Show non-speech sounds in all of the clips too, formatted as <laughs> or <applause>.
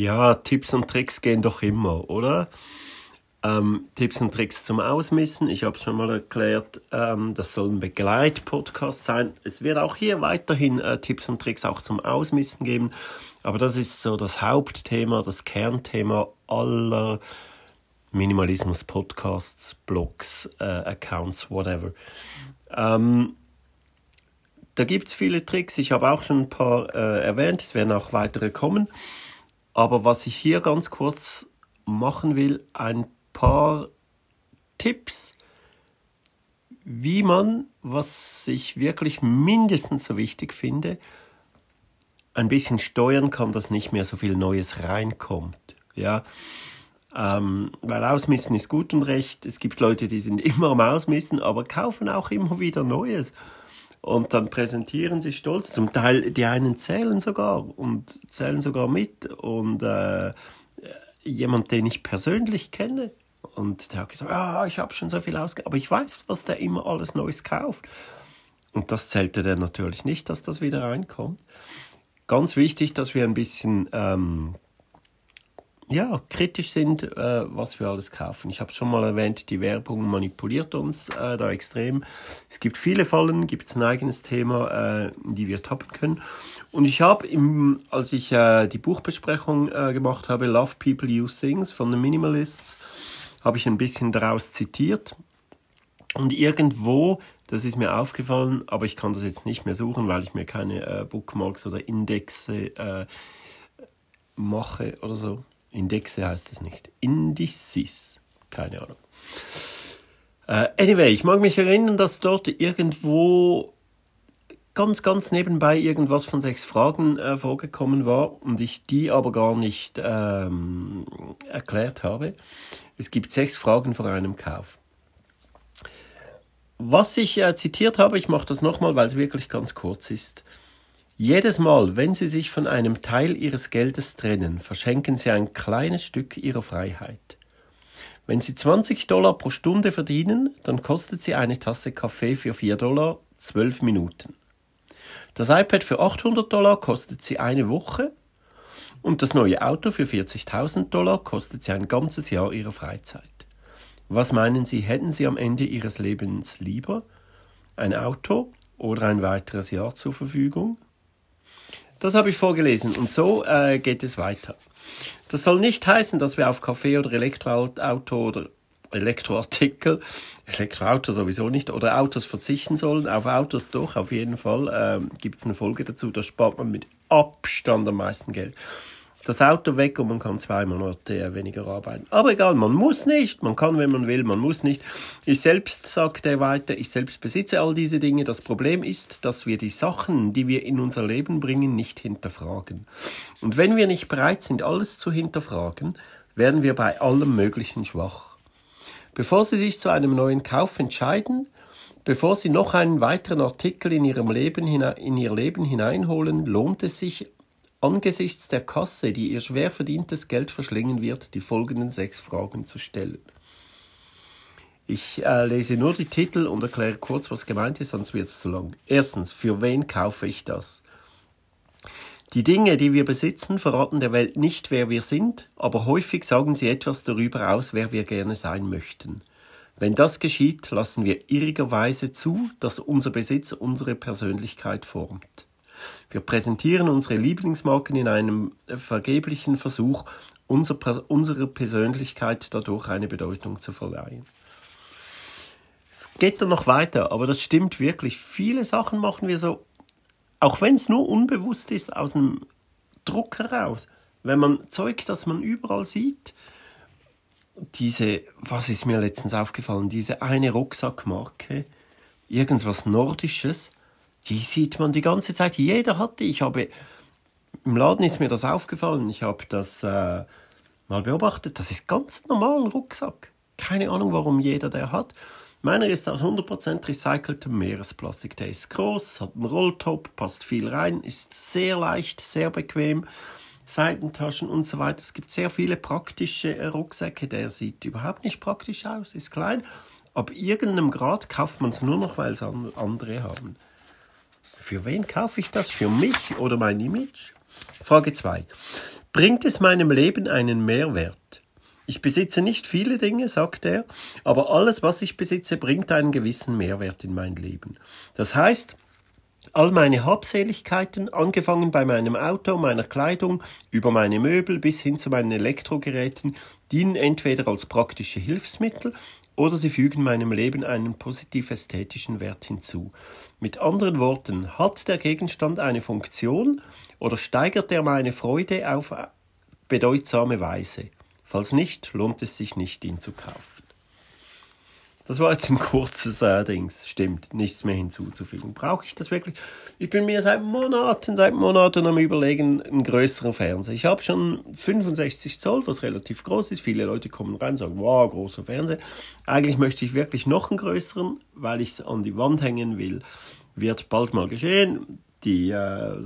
Ja, Tipps und Tricks gehen doch immer, oder? Ähm, Tipps und Tricks zum Ausmissen. Ich habe es schon mal erklärt, ähm, das soll ein Begleitpodcast sein. Es wird auch hier weiterhin äh, Tipps und Tricks auch zum Ausmissen geben. Aber das ist so das Hauptthema, das Kernthema aller Minimalismus-Podcasts, Blogs, äh, Accounts, whatever. Ähm, da gibt es viele Tricks. Ich habe auch schon ein paar äh, erwähnt. Es werden auch weitere kommen. Aber was ich hier ganz kurz machen will, ein paar Tipps, wie man, was ich wirklich mindestens so wichtig finde, ein bisschen steuern kann, dass nicht mehr so viel Neues reinkommt. Ja, ähm, weil Ausmissen ist gut und recht. Es gibt Leute, die sind <laughs> immer am Ausmissen, aber kaufen auch immer wieder Neues. Und dann präsentieren sie stolz. Zum Teil, die einen zählen sogar und zählen sogar mit. Und äh, jemand, den ich persönlich kenne, und der hat gesagt, ja, ich habe schon so viel ausgegeben, aber ich weiß, was der immer alles Neues kauft. Und das zählte dann natürlich nicht, dass das wieder reinkommt. Ganz wichtig, dass wir ein bisschen ähm, ja, kritisch sind, äh, was wir alles kaufen. Ich habe schon mal erwähnt, die Werbung manipuliert uns äh, da extrem. Es gibt viele Fallen, gibt es ein eigenes Thema, äh, die wir tappen können. Und ich habe, als ich äh, die Buchbesprechung äh, gemacht habe, Love People Use Things von den Minimalists, habe ich ein bisschen daraus zitiert. Und irgendwo, das ist mir aufgefallen, aber ich kann das jetzt nicht mehr suchen, weil ich mir keine äh, Bookmarks oder Indexe äh, mache oder so. Indexe heißt es nicht. Indices. Keine Ahnung. Uh, anyway, ich mag mich erinnern, dass dort irgendwo ganz, ganz nebenbei irgendwas von sechs Fragen äh, vorgekommen war und ich die aber gar nicht ähm, erklärt habe. Es gibt sechs Fragen vor einem Kauf. Was ich äh, zitiert habe, ich mache das nochmal, weil es wirklich ganz kurz ist. Jedes Mal, wenn Sie sich von einem Teil Ihres Geldes trennen, verschenken Sie ein kleines Stück Ihrer Freiheit. Wenn Sie 20 Dollar pro Stunde verdienen, dann kostet Sie eine Tasse Kaffee für 4 Dollar 12 Minuten. Das iPad für 800 Dollar kostet Sie eine Woche und das neue Auto für 40.000 Dollar kostet Sie ein ganzes Jahr Ihrer Freizeit. Was meinen Sie, hätten Sie am Ende Ihres Lebens lieber? Ein Auto oder ein weiteres Jahr zur Verfügung? Das habe ich vorgelesen und so äh, geht es weiter. Das soll nicht heißen, dass wir auf Kaffee oder Elektroauto oder Elektroartikel, <laughs> Elektroauto sowieso nicht, oder Autos verzichten sollen. Auf Autos doch, auf jeden Fall. Ähm, Gibt es eine Folge dazu, da spart man mit Abstand am meisten Geld das Auto weg und man kann zwei Monate weniger arbeiten. Aber egal, man muss nicht, man kann, wenn man will, man muss nicht. Ich selbst, sagt er weiter, ich selbst besitze all diese Dinge. Das Problem ist, dass wir die Sachen, die wir in unser Leben bringen, nicht hinterfragen. Und wenn wir nicht bereit sind, alles zu hinterfragen, werden wir bei allem Möglichen schwach. Bevor Sie sich zu einem neuen Kauf entscheiden, Bevor Sie noch einen weiteren Artikel in, Ihrem Leben, in Ihr Leben hineinholen, lohnt es sich, angesichts der Kasse, die ihr schwer verdientes Geld verschlingen wird, die folgenden sechs Fragen zu stellen. Ich äh, lese nur die Titel und erkläre kurz, was gemeint ist, sonst wird es zu lang. Erstens, für wen kaufe ich das? Die Dinge, die wir besitzen, verraten der Welt nicht, wer wir sind, aber häufig sagen sie etwas darüber aus, wer wir gerne sein möchten. Wenn das geschieht, lassen wir irrigerweise zu, dass unser Besitz unsere Persönlichkeit formt. Wir präsentieren unsere Lieblingsmarken in einem vergeblichen Versuch, unser, unserer Persönlichkeit dadurch eine Bedeutung zu verleihen. Es geht dann noch weiter, aber das stimmt wirklich. Viele Sachen machen wir so, auch wenn es nur unbewusst ist, aus dem Druck heraus. Wenn man Zeug, das man überall sieht, diese, was ist mir letztens aufgefallen, diese eine Rucksackmarke, irgendwas Nordisches, die sieht man die ganze Zeit. Jeder hat die. Ich habe im Laden ist mir das aufgefallen. Ich habe das äh, mal beobachtet. Das ist ganz normal ein Rucksack. Keine Ahnung, warum jeder der hat. Meiner ist aus 100% recyceltem Meeresplastik. Der ist groß, hat einen Rolltop, passt viel rein, ist sehr leicht, sehr bequem. Seitentaschen und so weiter. Es gibt sehr viele praktische äh, Rucksäcke. Der sieht überhaupt nicht praktisch aus, ist klein. Ab irgendeinem Grad kauft man es nur noch, weil es andere haben. Für wen kaufe ich das? Für mich oder mein Image? Frage 2. Bringt es meinem Leben einen Mehrwert? Ich besitze nicht viele Dinge, sagt er, aber alles, was ich besitze, bringt einen gewissen Mehrwert in mein Leben. Das heißt, All meine Habseligkeiten, angefangen bei meinem Auto, meiner Kleidung, über meine Möbel bis hin zu meinen Elektrogeräten, dienen entweder als praktische Hilfsmittel oder sie fügen meinem Leben einen positiv ästhetischen Wert hinzu. Mit anderen Worten, hat der Gegenstand eine Funktion oder steigert er meine Freude auf bedeutsame Weise? Falls nicht, lohnt es sich nicht, ihn zu kaufen. Das war jetzt ein kurzes äh, Dings. Stimmt, nichts mehr hinzuzufügen. Brauche ich das wirklich? Ich bin mir seit Monaten, seit Monaten am überlegen, einen größeren Fernseher. Ich habe schon 65 Zoll, was relativ groß ist. Viele Leute kommen rein und sagen, wow, großer Fernseher. Eigentlich möchte ich wirklich noch einen größeren, weil ich es an die Wand hängen will. Wird bald mal geschehen. Die, äh,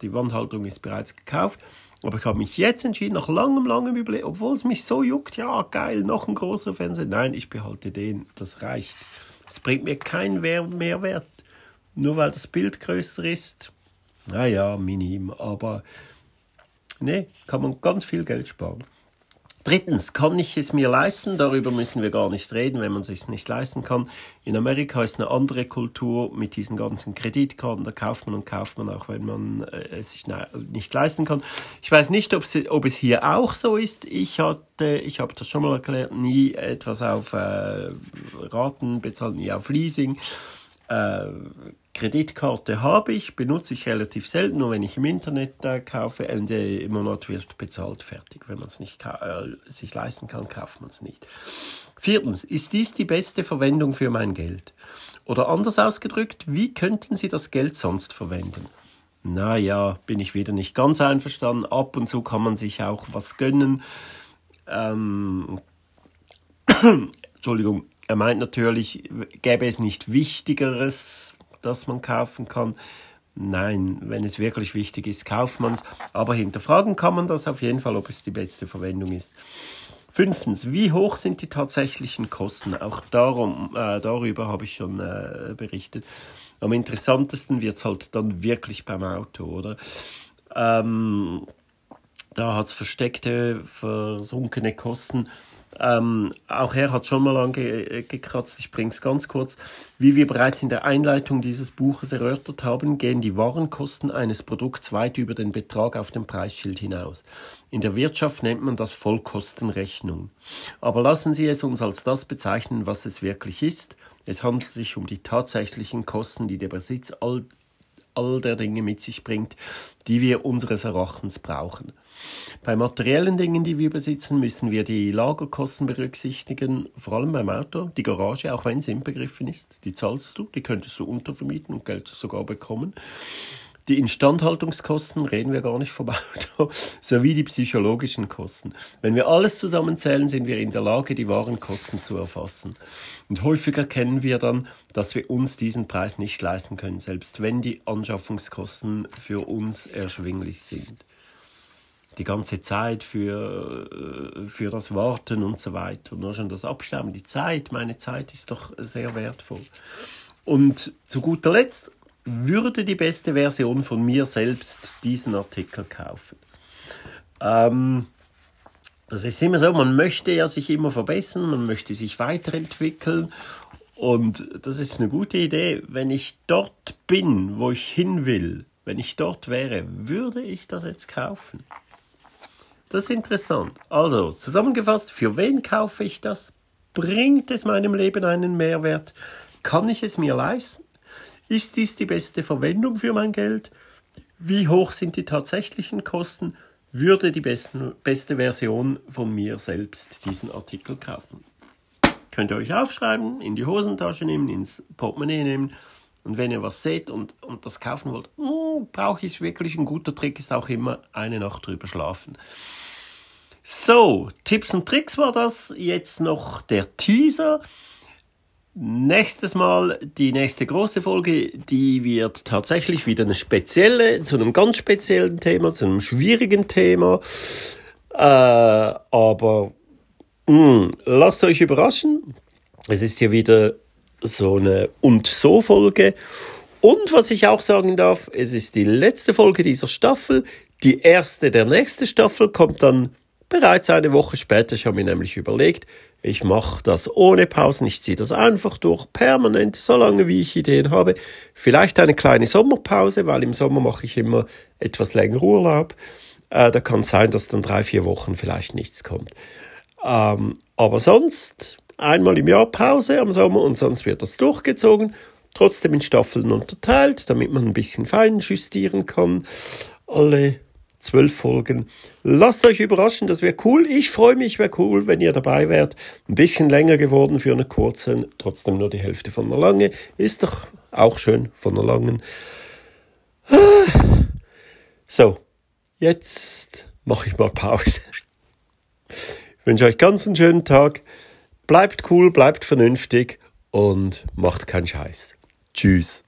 die Wandhaltung ist bereits gekauft. Aber ich habe mich jetzt entschieden, nach langem, langem Überlegen, obwohl es mich so juckt, ja, geil, noch ein großer Fernseher. Nein, ich behalte den, das reicht. Es bringt mir keinen Mehrwert. Nur weil das Bild größer ist. Naja, minim, aber nee, kann man ganz viel Geld sparen. Drittens, kann ich es mir leisten? Darüber müssen wir gar nicht reden, wenn man es sich nicht leisten kann. In Amerika ist eine andere Kultur mit diesen ganzen Kreditkarten. Da kauft man und kauft man auch, wenn man äh, es sich nicht leisten kann. Ich weiß nicht, ob es, ob es hier auch so ist. Ich hatte, ich habe das schon mal erklärt, nie etwas auf äh, Raten bezahlt, nie auf Leasing. Äh, Kreditkarte habe ich, benutze ich relativ selten, nur wenn ich im Internet äh, kaufe. Ende im Monat wird bezahlt, fertig. Wenn man es nicht äh, sich leisten kann, kauft man es nicht. Viertens, ist dies die beste Verwendung für mein Geld? Oder anders ausgedrückt, wie könnten Sie das Geld sonst verwenden? Naja, bin ich wieder nicht ganz einverstanden. Ab und zu kann man sich auch was gönnen. Ähm, <coughs> Entschuldigung, er meint natürlich, gäbe es nicht Wichtigeres, das man kaufen kann. Nein, wenn es wirklich wichtig ist, kauft man es. Aber hinterfragen kann man das auf jeden Fall, ob es die beste Verwendung ist. Fünftens, wie hoch sind die tatsächlichen Kosten? Auch darum, äh, darüber habe ich schon äh, berichtet. Am interessantesten wird es halt dann wirklich beim Auto, oder? Ähm, da hat es versteckte, versunkene Kosten. Ähm, auch er hat schon mal angekratzt, ich bringe es ganz kurz. Wie wir bereits in der Einleitung dieses Buches erörtert haben, gehen die Warenkosten eines Produkts weit über den Betrag auf dem Preisschild hinaus. In der Wirtschaft nennt man das Vollkostenrechnung. Aber lassen Sie es uns als das bezeichnen, was es wirklich ist. Es handelt sich um die tatsächlichen Kosten, die der Besitz all all der Dinge mit sich bringt, die wir unseres Erachtens brauchen. Bei materiellen Dingen, die wir besitzen, müssen wir die Lagerkosten berücksichtigen, vor allem beim Auto, die Garage, auch wenn sie inbegriffen ist, die zahlst du, die könntest du untervermieten und Geld sogar bekommen. Die Instandhaltungskosten reden wir gar nicht vom Auto, <laughs> sowie die psychologischen Kosten. Wenn wir alles zusammenzählen, sind wir in der Lage, die wahren Kosten zu erfassen. Und häufig erkennen wir dann, dass wir uns diesen Preis nicht leisten können, selbst wenn die Anschaffungskosten für uns erschwinglich sind. Die ganze Zeit für, äh, für das Warten und so weiter. Nur schon das Abschreiben, die Zeit, meine Zeit ist doch sehr wertvoll. Und zu guter Letzt würde die beste Version von mir selbst diesen Artikel kaufen. Ähm, das ist immer so, man möchte ja sich immer verbessern, man möchte sich weiterentwickeln und das ist eine gute Idee. Wenn ich dort bin, wo ich hin will, wenn ich dort wäre, würde ich das jetzt kaufen? Das ist interessant. Also, zusammengefasst, für wen kaufe ich das? Bringt es meinem Leben einen Mehrwert? Kann ich es mir leisten? Ist dies die beste Verwendung für mein Geld? Wie hoch sind die tatsächlichen Kosten? Würde die besten, beste Version von mir selbst diesen Artikel kaufen? Könnt ihr euch aufschreiben, in die Hosentasche nehmen, ins Portemonnaie nehmen. Und wenn ihr was seht und, und das kaufen wollt, oh, brauche ich es wirklich. Ein guter Trick ist auch immer eine Nacht drüber schlafen. So, Tipps und Tricks war das. Jetzt noch der Teaser. Nächstes Mal, die nächste große Folge, die wird tatsächlich wieder eine spezielle, zu einem ganz speziellen Thema, zu einem schwierigen Thema. Äh, aber mh, hm, lasst euch überraschen. Es ist hier wieder so eine und so Folge. Und was ich auch sagen darf, es ist die letzte Folge dieser Staffel. Die erste der nächsten Staffel kommt dann bereits eine Woche später. Ich habe mir nämlich überlegt, ich mache das ohne Pausen, ich ziehe das einfach durch, permanent, so lange wie ich Ideen habe. Vielleicht eine kleine Sommerpause, weil im Sommer mache ich immer etwas länger Urlaub. Äh, da kann es sein, dass dann drei, vier Wochen vielleicht nichts kommt. Ähm, aber sonst einmal im Jahr Pause am Sommer und sonst wird das durchgezogen. Trotzdem in Staffeln unterteilt, damit man ein bisschen fein justieren kann. Alle zwölf Folgen. Lasst euch überraschen, das wäre cool. Ich freue mich, wäre cool, wenn ihr dabei wärt. Ein bisschen länger geworden für eine kurze, trotzdem nur die Hälfte von einer lange. Ist doch auch schön von einer langen. So, jetzt mache ich mal Pause. Ich wünsche euch ganz einen schönen Tag. Bleibt cool, bleibt vernünftig und macht keinen Scheiß. Tschüss.